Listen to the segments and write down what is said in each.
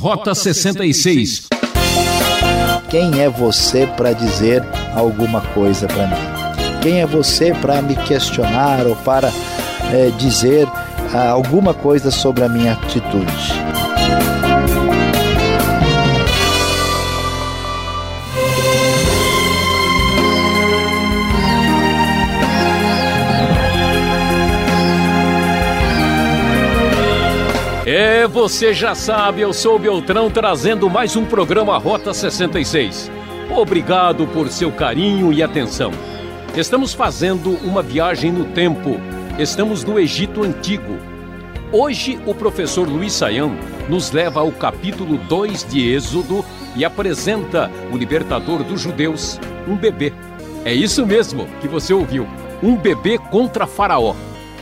Rota 66. Quem é você para dizer alguma coisa para mim? Quem é você para me questionar ou para é, dizer ah, alguma coisa sobre a minha atitude? É, você já sabe, eu sou Beltrão trazendo mais um programa Rota 66. Obrigado por seu carinho e atenção. Estamos fazendo uma viagem no tempo. Estamos no Egito Antigo. Hoje, o professor Luiz Saião nos leva ao capítulo 2 de Êxodo e apresenta o libertador dos judeus, um bebê. É isso mesmo que você ouviu: um bebê contra Faraó.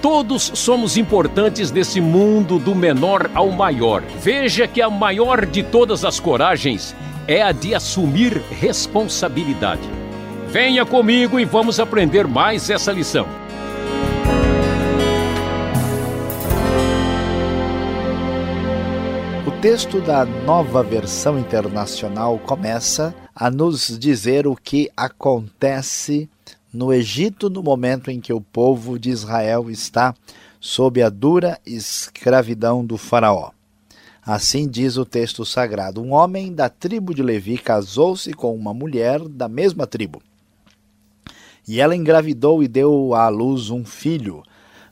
Todos somos importantes nesse mundo do menor ao maior. Veja que a maior de todas as coragens é a de assumir responsabilidade. Venha comigo e vamos aprender mais essa lição. O texto da nova versão internacional começa a nos dizer o que acontece no Egito no momento em que o povo de Israel está sob a dura escravidão do Faraó. Assim diz o texto sagrado: Um homem da tribo de Levi casou-se com uma mulher da mesma tribo. E ela engravidou e deu à luz um filho.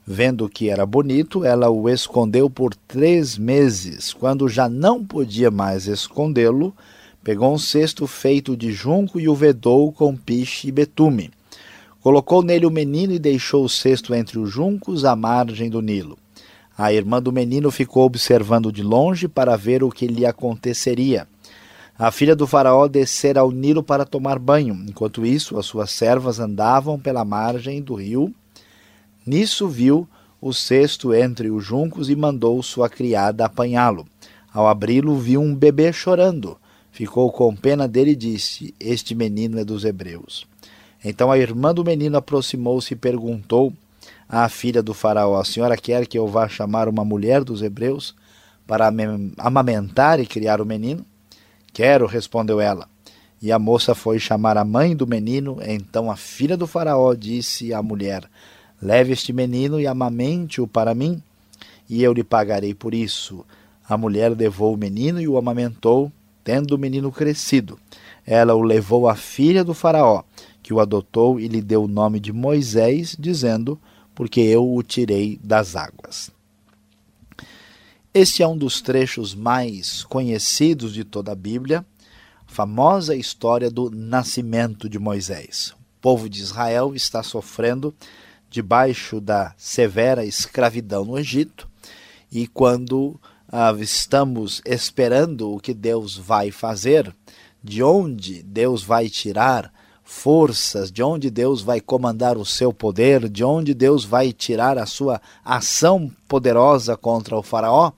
Vendo que era bonito, ela o escondeu por três meses. Quando já não podia mais escondê-lo, pegou um cesto feito de junco e o vedou com piche e betume. Colocou nele o menino e deixou o cesto entre os juncos à margem do Nilo. A irmã do menino ficou observando de longe para ver o que lhe aconteceria. A filha do faraó descera ao Nilo para tomar banho. Enquanto isso, as suas servas andavam pela margem do rio. Nisso viu o cesto entre os juncos e mandou sua criada apanhá-lo. Ao abri-lo, viu um bebê chorando. Ficou com pena dele e disse: Este menino é dos hebreus. Então a irmã do menino aproximou-se e perguntou à filha do faraó: A senhora quer que eu vá chamar uma mulher dos hebreus para amamentar e criar o menino? Quero, respondeu ela. E a moça foi chamar a mãe do menino. Então a filha do faraó disse à mulher: Leve este menino e amamente-o para mim, e eu lhe pagarei por isso. A mulher levou o menino e o amamentou, tendo o menino crescido. Ela o levou à filha do faraó, que o adotou e lhe deu o nome de Moisés, dizendo: Porque eu o tirei das águas. Este é um dos trechos mais conhecidos de toda a Bíblia, a famosa história do nascimento de Moisés. O povo de Israel está sofrendo debaixo da severa escravidão no Egito, e quando ah, estamos esperando o que Deus vai fazer, de onde Deus vai tirar forças, de onde Deus vai comandar o seu poder, de onde Deus vai tirar a sua ação poderosa contra o Faraó,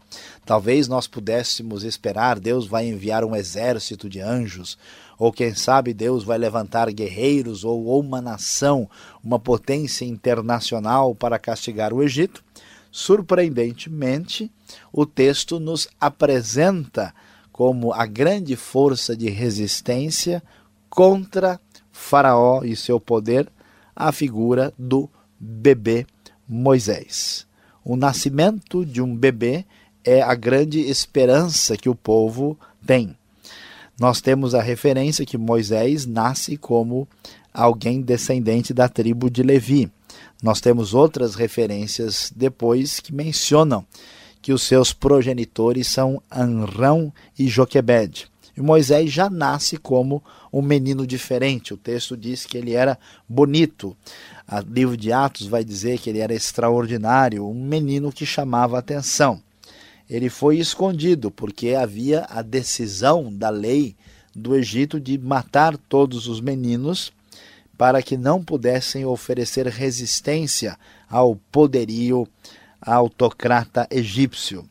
talvez nós pudéssemos esperar, Deus vai enviar um exército de anjos, ou quem sabe Deus vai levantar guerreiros ou, uma nação, uma potência internacional para castigar o Egito. Surpreendentemente, o texto nos apresenta como a grande força de resistência contra Faraó e seu poder, a figura do bebê Moisés. O nascimento de um bebê é a grande esperança que o povo tem. Nós temos a referência que Moisés nasce como alguém descendente da tribo de Levi. Nós temos outras referências depois que mencionam que os seus progenitores são Anrão e Joquebed. E Moisés já nasce como um menino diferente. O texto diz que ele era bonito. O livro de Atos vai dizer que ele era extraordinário, um menino que chamava atenção. Ele foi escondido porque havia a decisão da lei do Egito de matar todos os meninos para que não pudessem oferecer resistência ao poderio autocrata egípcio.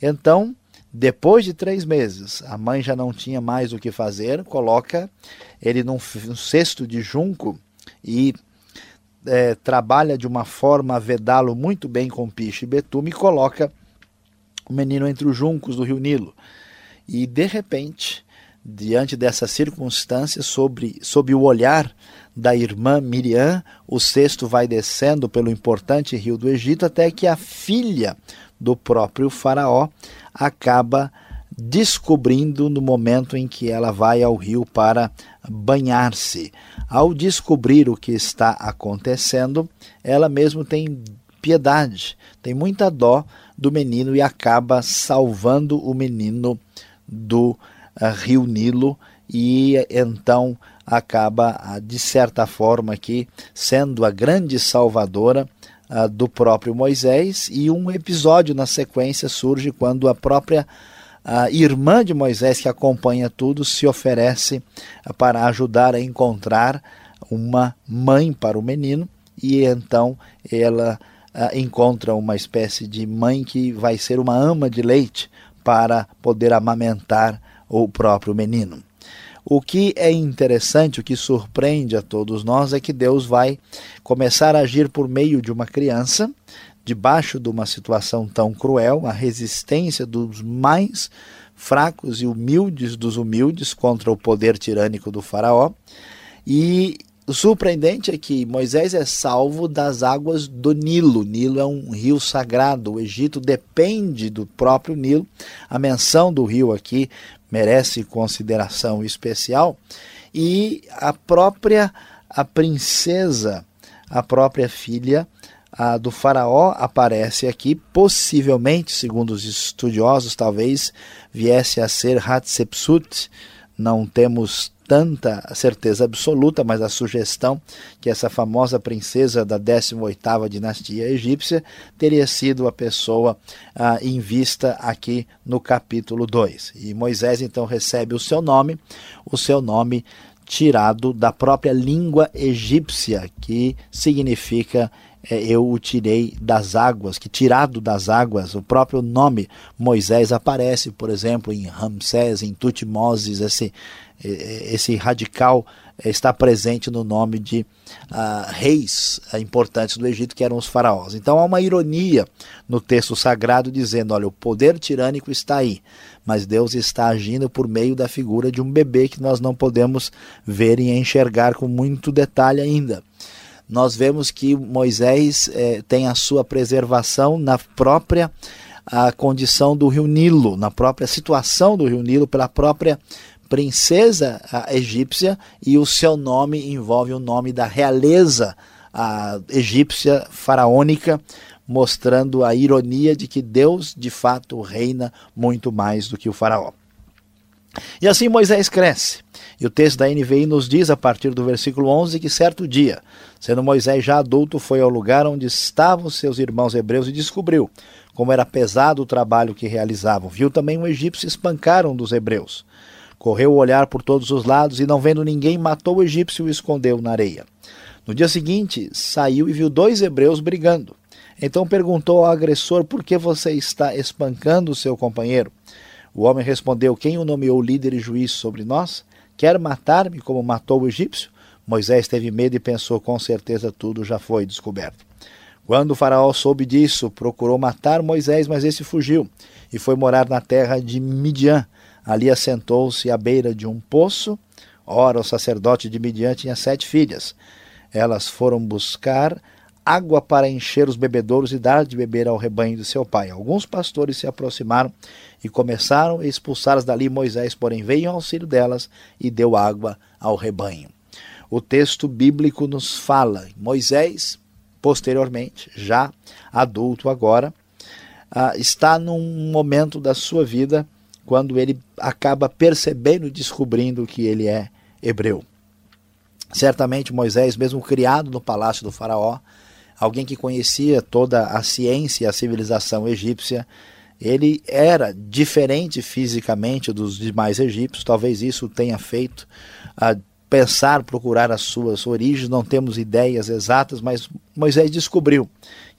Então, depois de três meses, a mãe já não tinha mais o que fazer, coloca ele num, num cesto de junco e é, trabalha de uma forma a vedá-lo muito bem com piche e betume e coloca o menino entre os juncos do rio Nilo. E de repente, diante dessa circunstância, sobre, sob o olhar da irmã Miriam, o cesto vai descendo pelo importante rio do Egito até que a filha do próprio Faraó acaba descobrindo no momento em que ela vai ao rio para banhar-se. Ao descobrir o que está acontecendo, ela mesmo tem piedade, tem muita dó do menino e acaba salvando o menino do uh, rio Nilo e então acaba, uh, de certa forma, aqui sendo a grande salvadora uh, do próprio Moisés. E um episódio na sequência surge quando a própria a irmã de Moisés, que acompanha tudo, se oferece para ajudar a encontrar uma mãe para o menino, e então ela encontra uma espécie de mãe que vai ser uma ama de leite para poder amamentar o próprio menino. O que é interessante, o que surpreende a todos nós é que Deus vai começar a agir por meio de uma criança, debaixo de uma situação tão cruel, a resistência dos mais fracos e humildes dos humildes contra o poder tirânico do Faraó. E o surpreendente é que Moisés é salvo das águas do Nilo. Nilo é um rio sagrado. O Egito depende do próprio Nilo. A menção do rio aqui merece consideração especial. E a própria a princesa, a própria filha a do faraó aparece aqui, possivelmente, segundo os estudiosos, talvez viesse a ser Hatshepsut. Não temos tanta certeza absoluta, mas a sugestão que essa famosa princesa da 18ª dinastia egípcia teria sido a pessoa ah, em vista aqui no capítulo 2. E Moisés então recebe o seu nome, o seu nome tirado da própria língua egípcia, que significa é, eu o tirei das águas, que tirado das águas, o próprio nome Moisés aparece, por exemplo, em Ramsés, em Tutmoses, esse, esse radical está presente no nome de uh, reis uh, importantes do Egito, que eram os faraós. Então há uma ironia no texto sagrado dizendo: olha, o poder tirânico está aí, mas Deus está agindo por meio da figura de um bebê que nós não podemos ver e enxergar com muito detalhe ainda nós vemos que Moisés eh, tem a sua preservação na própria a condição do rio Nilo, na própria situação do rio Nilo, pela própria princesa egípcia, e o seu nome envolve o nome da realeza egípcia faraônica, mostrando a ironia de que Deus de fato reina muito mais do que o faraó. E assim Moisés cresce. E o texto da NVI nos diz, a partir do versículo 11, que certo dia, sendo Moisés já adulto, foi ao lugar onde estavam seus irmãos hebreus e descobriu como era pesado o trabalho que realizavam. Viu também um egípcio espancar um dos hebreus. Correu o olhar por todos os lados e, não vendo ninguém, matou o egípcio e o escondeu na areia. No dia seguinte, saiu e viu dois hebreus brigando. Então perguntou ao agressor: Por que você está espancando o seu companheiro? O homem respondeu: Quem o nomeou líder e juiz sobre nós? Quer matar-me como matou o egípcio? Moisés teve medo e pensou: Com certeza tudo já foi descoberto. Quando o faraó soube disso, procurou matar Moisés, mas esse fugiu e foi morar na terra de Midian. Ali assentou-se à beira de um poço. Ora, o sacerdote de Midian tinha sete filhas. Elas foram buscar água para encher os bebedouros e dar de beber ao rebanho de seu pai. Alguns pastores se aproximaram e começaram a expulsá-las dali. Moisés, porém, veio em auxílio delas e deu água ao rebanho. O texto bíblico nos fala, Moisés, posteriormente, já adulto agora, ah, está num momento da sua vida quando ele acaba percebendo e descobrindo que ele é hebreu. Certamente Moisés, mesmo criado no palácio do faraó, alguém que conhecia toda a ciência e a civilização egípcia. Ele era diferente fisicamente dos demais egípcios, talvez isso tenha feito a pensar, procurar as suas origens, não temos ideias exatas, mas Moisés descobriu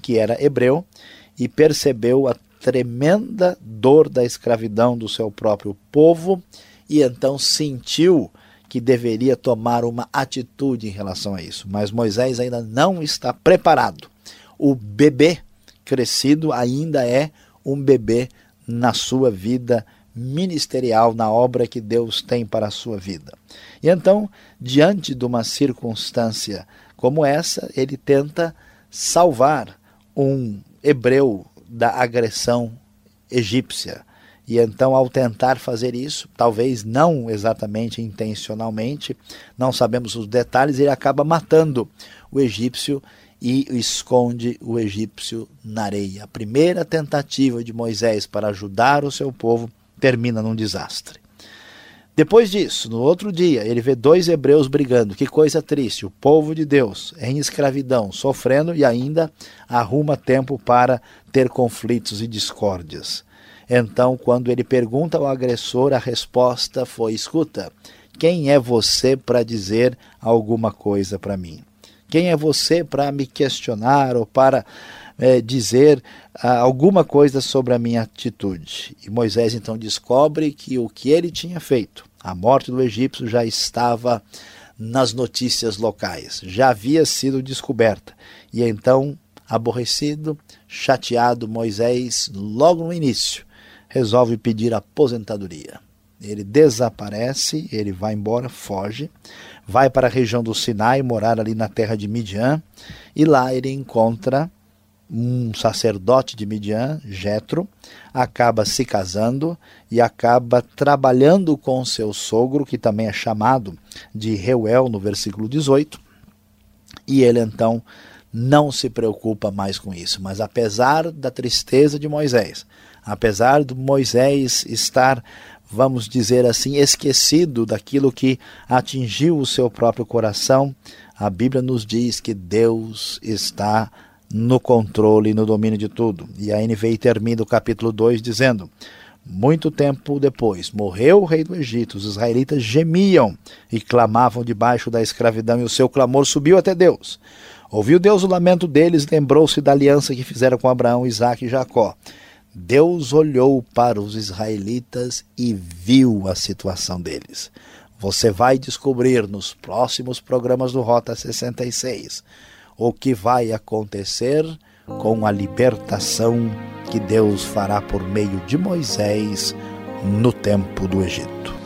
que era hebreu e percebeu a tremenda dor da escravidão do seu próprio povo e então sentiu que deveria tomar uma atitude em relação a isso. Mas Moisés ainda não está preparado. O bebê crescido ainda é um bebê na sua vida ministerial na obra que Deus tem para a sua vida. E então, diante de uma circunstância como essa, ele tenta salvar um hebreu da agressão egípcia. E então, ao tentar fazer isso, talvez não exatamente intencionalmente, não sabemos os detalhes, ele acaba matando o egípcio e esconde o egípcio na areia. A primeira tentativa de Moisés para ajudar o seu povo termina num desastre. Depois disso, no outro dia, ele vê dois hebreus brigando. Que coisa triste! O povo de Deus em escravidão, sofrendo e ainda arruma tempo para ter conflitos e discórdias. Então, quando ele pergunta ao agressor, a resposta foi: Escuta, quem é você para dizer alguma coisa para mim? Quem é você para me questionar ou para é, dizer alguma coisa sobre a minha atitude? E Moisés então descobre que o que ele tinha feito, a morte do egípcio, já estava nas notícias locais, já havia sido descoberta. E então, aborrecido, chateado, Moisés, logo no início, resolve pedir aposentadoria. Ele desaparece, ele vai embora, foge, vai para a região do Sinai, morar ali na terra de Midian, e lá ele encontra um sacerdote de Midian, Jetro, acaba se casando e acaba trabalhando com seu sogro, que também é chamado de Reuel no versículo 18. E ele então não se preocupa mais com isso, mas apesar da tristeza de Moisés, apesar de Moisés estar vamos dizer assim, esquecido daquilo que atingiu o seu próprio coração, a Bíblia nos diz que Deus está no controle e no domínio de tudo. E a NVI termina o capítulo 2 dizendo: Muito tempo depois, morreu o rei do Egito, os israelitas gemiam e clamavam debaixo da escravidão, e o seu clamor subiu até Deus. Ouviu Deus o lamento deles, lembrou-se da aliança que fizeram com Abraão, Isaque e Jacó. Deus olhou para os israelitas e viu a situação deles. Você vai descobrir nos próximos programas do Rota 66 o que vai acontecer com a libertação que Deus fará por meio de Moisés no tempo do Egito.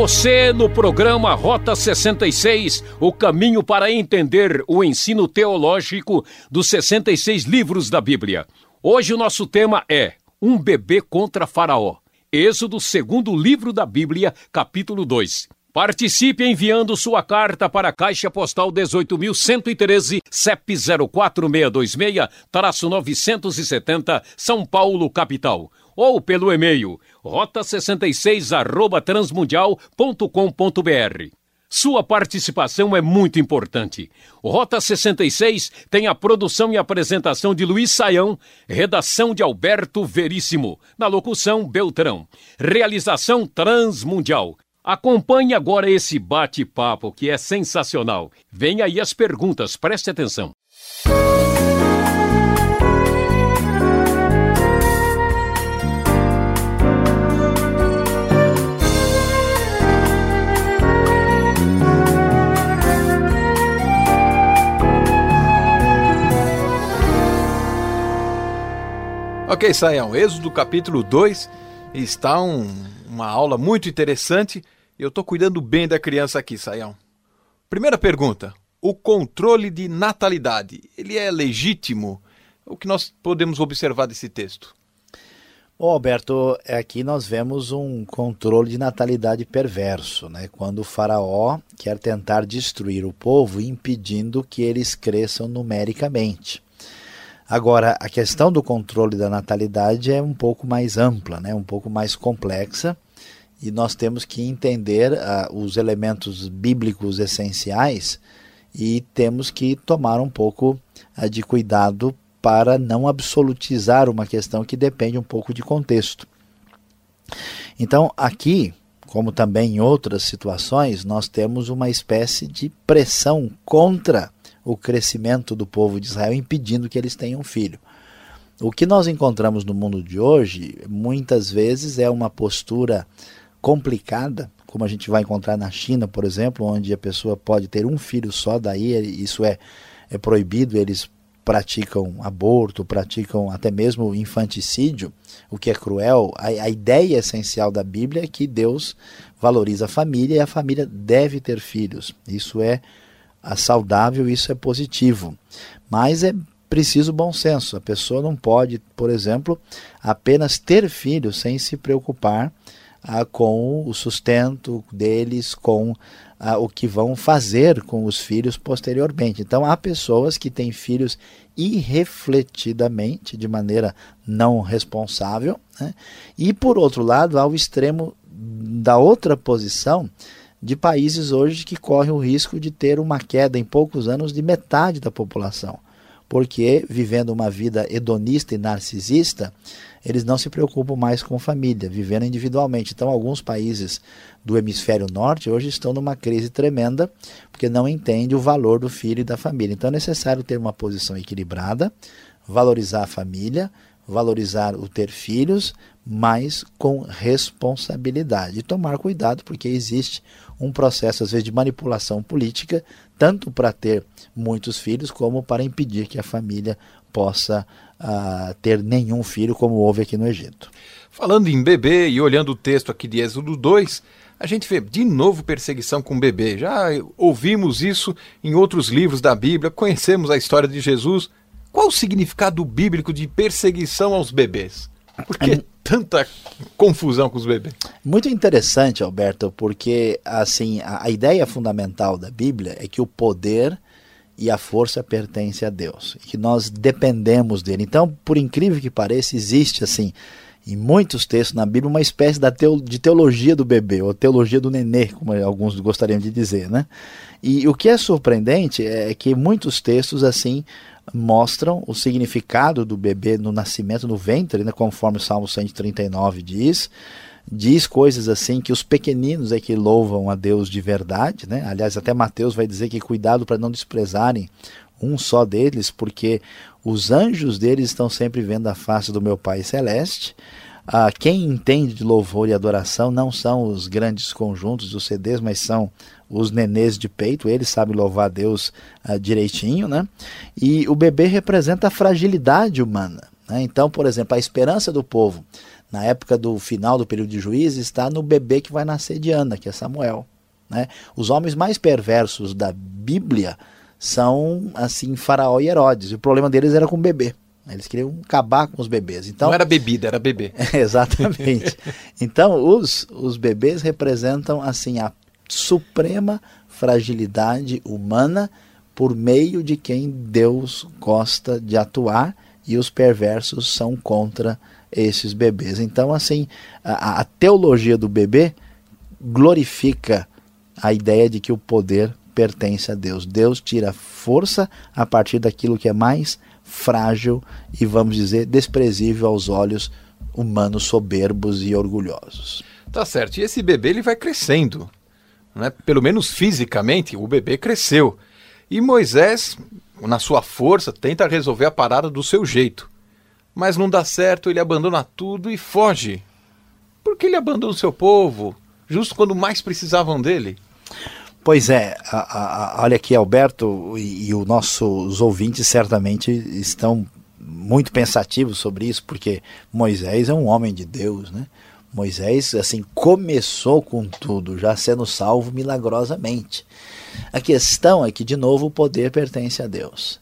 Você no programa Rota 66, o caminho para entender o ensino teológico dos 66 livros da Bíblia. Hoje o nosso tema é Um bebê contra Faraó. Êxodo, segundo livro da Bíblia, capítulo 2. Participe enviando sua carta para a Caixa Postal 18.113, CEP 04626-970, São Paulo, capital ou pelo e-mail rota66 transmundial.com.br. Sua participação é muito importante. Rota 66 tem a produção e apresentação de Luiz Saião, redação de Alberto Veríssimo, na locução Beltrão. Realização Transmundial. Acompanhe agora esse bate-papo que é sensacional. Vem aí as perguntas, preste atenção. Ok, Saião, Êxodo capítulo 2 está um, uma aula muito interessante. Eu estou cuidando bem da criança aqui, Saião. Primeira pergunta: o controle de natalidade, ele é legítimo? O que nós podemos observar desse texto? Bom, Alberto, aqui nós vemos um controle de natalidade perverso, né? quando o faraó quer tentar destruir o povo, impedindo que eles cresçam numericamente. Agora, a questão do controle da natalidade é um pouco mais ampla, né? um pouco mais complexa, e nós temos que entender uh, os elementos bíblicos essenciais e temos que tomar um pouco uh, de cuidado para não absolutizar uma questão que depende um pouco de contexto. Então, aqui, como também em outras situações, nós temos uma espécie de pressão contra o crescimento do povo de Israel, impedindo que eles tenham filho. O que nós encontramos no mundo de hoje, muitas vezes, é uma postura complicada, como a gente vai encontrar na China, por exemplo, onde a pessoa pode ter um filho só, daí isso é, é proibido, eles praticam aborto, praticam até mesmo infanticídio, o que é cruel. A, a ideia essencial da Bíblia é que Deus valoriza a família e a família deve ter filhos. Isso é saudável, isso é positivo. Mas é preciso bom senso. A pessoa não pode, por exemplo, apenas ter filhos sem se preocupar ah, com o sustento deles, com ah, o que vão fazer com os filhos posteriormente. Então, há pessoas que têm filhos irrefletidamente, de maneira não responsável, né? e por outro lado, há o extremo da outra posição de países hoje que correm o risco de ter uma queda em poucos anos de metade da população porque vivendo uma vida hedonista e narcisista, eles não se preocupam mais com família, vivendo individualmente. Então, alguns países do hemisfério norte hoje estão numa crise tremenda, porque não entendem o valor do filho e da família. Então, é necessário ter uma posição equilibrada, valorizar a família, valorizar o ter filhos, mas com responsabilidade. E tomar cuidado, porque existe um processo, às vezes, de manipulação política, tanto para ter muitos filhos, como para impedir que a família possa uh, ter nenhum filho, como houve aqui no Egito. Falando em bebê e olhando o texto aqui de Êxodo 2, a gente vê de novo perseguição com bebê. Já ouvimos isso em outros livros da Bíblia, conhecemos a história de Jesus. Qual o significado bíblico de perseguição aos bebês? Por que é, tanta confusão com os bebês? Muito interessante, Alberto, porque assim a, a ideia fundamental da Bíblia é que o poder e a força pertence a Deus, que nós dependemos dele. Então, por incrível que pareça, existe assim em muitos textos na Bíblia uma espécie de teologia do bebê, ou teologia do nenê, como alguns gostariam de dizer, né? E o que é surpreendente é que muitos textos assim mostram o significado do bebê no nascimento no ventre, né, conforme o Salmo 139 diz. Diz coisas assim que os pequeninos é que louvam a Deus de verdade, né? Aliás, até Mateus vai dizer que cuidado para não desprezarem um só deles, porque os anjos deles estão sempre vendo a face do meu Pai celeste. Ah, quem entende de louvor e adoração não são os grandes conjuntos dos CDs, mas são os nenês de peito, eles sabem louvar a Deus uh, direitinho, né? E o bebê representa a fragilidade humana. Né? Então, por exemplo, a esperança do povo na época do final do período de juízes está no bebê que vai nascer de Ana, que é Samuel. Né? Os homens mais perversos da Bíblia são assim Faraó e Herodes. E o problema deles era com o bebê. Eles queriam acabar com os bebês. Então, Não era bebida, era bebê. exatamente. Então, os, os bebês representam assim a suprema fragilidade humana por meio de quem Deus gosta de atuar e os perversos são contra esses bebês. Então, assim, a, a teologia do bebê glorifica a ideia de que o poder pertence a Deus. Deus tira força a partir daquilo que é mais frágil e, vamos dizer, desprezível aos olhos humanos soberbos e orgulhosos. Tá certo. E esse bebê ele vai crescendo né? pelo menos fisicamente, o bebê cresceu. E Moisés, na sua força, tenta resolver a parada do seu jeito. Mas não dá certo, ele abandona tudo e foge. Por que ele abandona o seu povo, justo quando mais precisavam dele? Pois é, a, a, olha aqui, Alberto, e, e os nossos ouvintes certamente estão muito pensativos sobre isso, porque Moisés é um homem de Deus, né? Moisés, assim, começou com tudo, já sendo salvo milagrosamente. A questão é que, de novo, o poder pertence a Deus.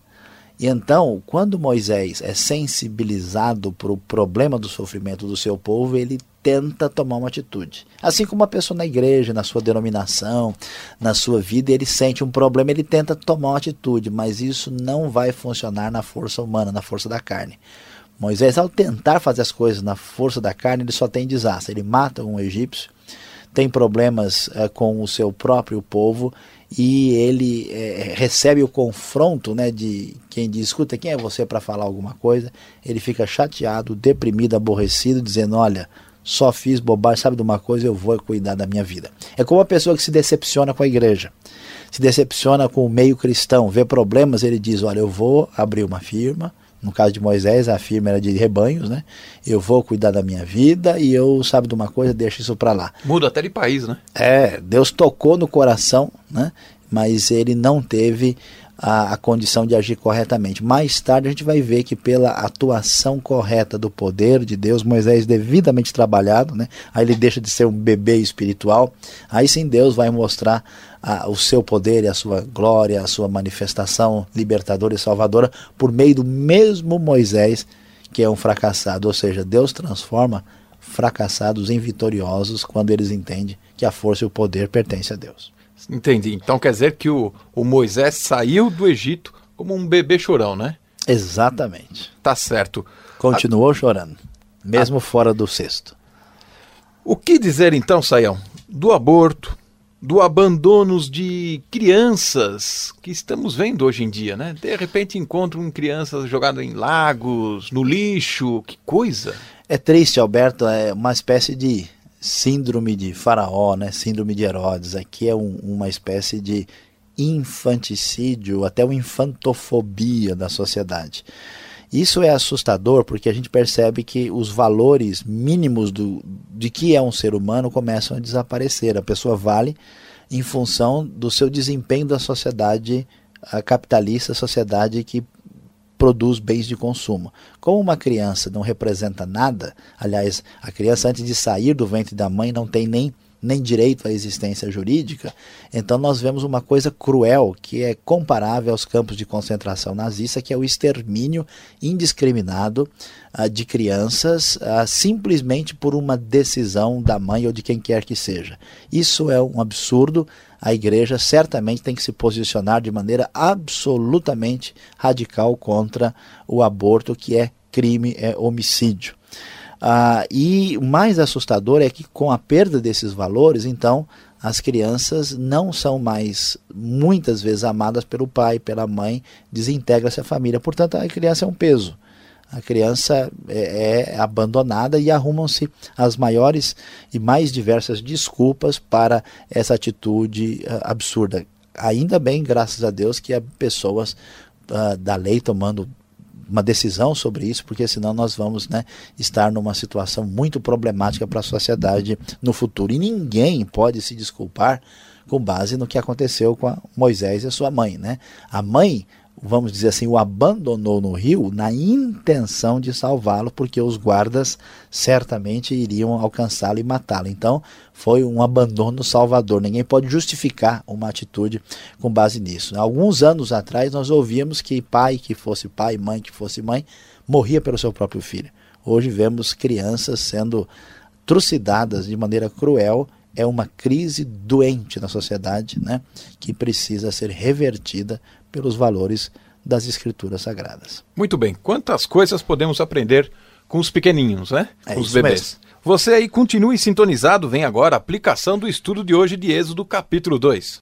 E então, quando Moisés é sensibilizado para o problema do sofrimento do seu povo, ele tenta tomar uma atitude. Assim como uma pessoa na igreja, na sua denominação, na sua vida, ele sente um problema, ele tenta tomar uma atitude, mas isso não vai funcionar na força humana, na força da carne. Moisés, ao tentar fazer as coisas na força da carne, ele só tem desastre. Ele mata um egípcio, tem problemas é, com o seu próprio povo e ele é, recebe o confronto né, de quem diz: escuta, quem é você para falar alguma coisa? Ele fica chateado, deprimido, aborrecido, dizendo: olha. Só fiz bobagem, sabe de uma coisa, eu vou cuidar da minha vida. É como uma pessoa que se decepciona com a igreja, se decepciona com o meio cristão, vê problemas, ele diz: Olha, eu vou abrir uma firma, No caso de Moisés, a firma era de rebanhos, né? Eu vou cuidar da minha vida e eu, sabe de uma coisa, deixa isso para lá. Muda até de país, né? É, Deus tocou no coração, né? Mas ele não teve a, a, condição de agir corretamente. Mais tarde a gente vai ver que pela atuação correta do poder de Deus, Moisés devidamente trabalhado, né? aí ele deixa de ser um bebê espiritual, aí sim Deus vai mostrar a, o seu poder e a sua glória, a sua manifestação libertadora e salvadora por meio do mesmo Moisés que é um fracassado, ou seja, Deus transforma fracassados em vitoriosos quando eles entendem que a força e o poder pertencem a Deus. Entendi. Então quer dizer que o, o Moisés saiu do Egito como um bebê chorão, né? Exatamente. Tá certo. Continuou a... chorando, mesmo a... fora do cesto. O que dizer então, Saião, do aborto, do abandono de crianças que estamos vendo hoje em dia, né? De repente encontram crianças jogadas em lagos, no lixo, que coisa. É triste, Alberto, é uma espécie de síndrome de Faraó, né? síndrome de Herodes. Aqui é um, uma espécie de infanticídio, até uma infantofobia da sociedade. Isso é assustador porque a gente percebe que os valores mínimos do, de que é um ser humano começam a desaparecer. A pessoa vale em função do seu desempenho da sociedade capitalista, sociedade que produz bens de consumo. Como uma criança não representa nada, aliás, a criança antes de sair do ventre da mãe não tem nem nem direito à existência jurídica, então nós vemos uma coisa cruel que é comparável aos campos de concentração nazista, que é o extermínio indiscriminado uh, de crianças uh, simplesmente por uma decisão da mãe ou de quem quer que seja. Isso é um absurdo. A igreja certamente tem que se posicionar de maneira absolutamente radical contra o aborto, que é crime, é homicídio. Ah, e o mais assustador é que com a perda desses valores, então as crianças não são mais muitas vezes amadas pelo pai, pela mãe, desintegra-se a família. Portanto, a criança é um peso. A criança é, é abandonada e arrumam-se as maiores e mais diversas desculpas para essa atitude uh, absurda. Ainda bem, graças a Deus, que há pessoas uh, da lei tomando uma decisão sobre isso, porque senão nós vamos né, estar numa situação muito problemática para a sociedade no futuro. E ninguém pode se desculpar com base no que aconteceu com Moisés e sua mãe. Né? A mãe vamos dizer assim, o abandonou no rio na intenção de salvá-lo, porque os guardas certamente iriam alcançá-lo e matá-lo. Então, foi um abandono salvador. Ninguém pode justificar uma atitude com base nisso. Alguns anos atrás, nós ouvíamos que pai que fosse pai, mãe que fosse mãe, morria pelo seu próprio filho. Hoje vemos crianças sendo trucidadas de maneira cruel é uma crise doente na sociedade, né, que precisa ser revertida pelos valores das escrituras sagradas. Muito bem. Quantas coisas podemos aprender com os pequeninhos, né? É os bebês. Mesmo. Você aí continue sintonizado, vem agora a aplicação do estudo de hoje de Êxodo capítulo 2.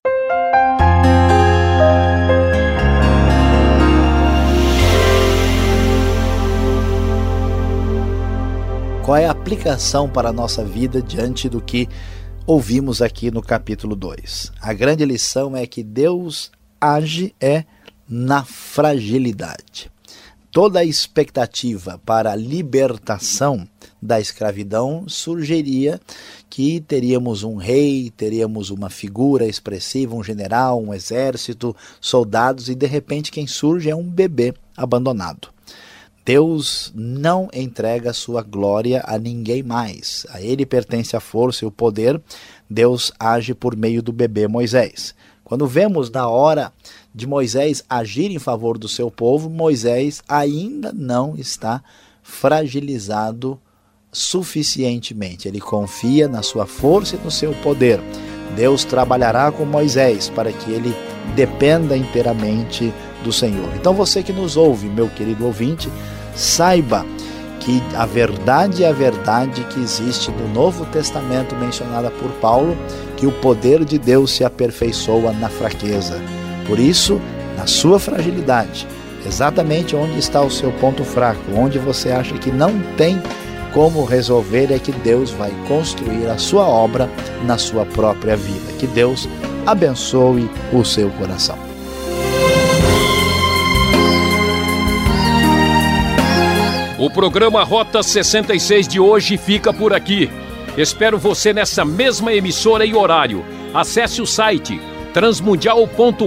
Qual é a aplicação para a nossa vida diante do que ouvimos aqui no capítulo 2? A grande lição é que Deus age é na fragilidade. Toda a expectativa para a libertação da escravidão surgiria que teríamos um rei, teríamos uma figura expressiva, um general, um exército, soldados, e de repente quem surge é um bebê abandonado. Deus não entrega sua glória a ninguém mais. A ele pertence a força e o poder. Deus age por meio do bebê Moisés. Quando vemos na hora de Moisés agir em favor do seu povo, Moisés ainda não está fragilizado suficientemente. Ele confia na sua força e no seu poder. Deus trabalhará com Moisés para que ele dependa inteiramente do Senhor. Então você que nos ouve, meu querido ouvinte, saiba que a verdade é a verdade que existe no Novo Testamento mencionada por Paulo, que o poder de Deus se aperfeiçoa na fraqueza. Por isso, na sua fragilidade, exatamente onde está o seu ponto fraco, onde você acha que não tem como resolver, é que Deus vai construir a sua obra na sua própria vida. Que Deus abençoe o seu coração. O programa Rota 66 de hoje fica por aqui. Espero você nessa mesma emissora e horário. Acesse o site transmundial.com.br.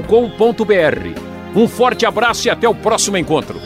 Um forte abraço e até o próximo encontro.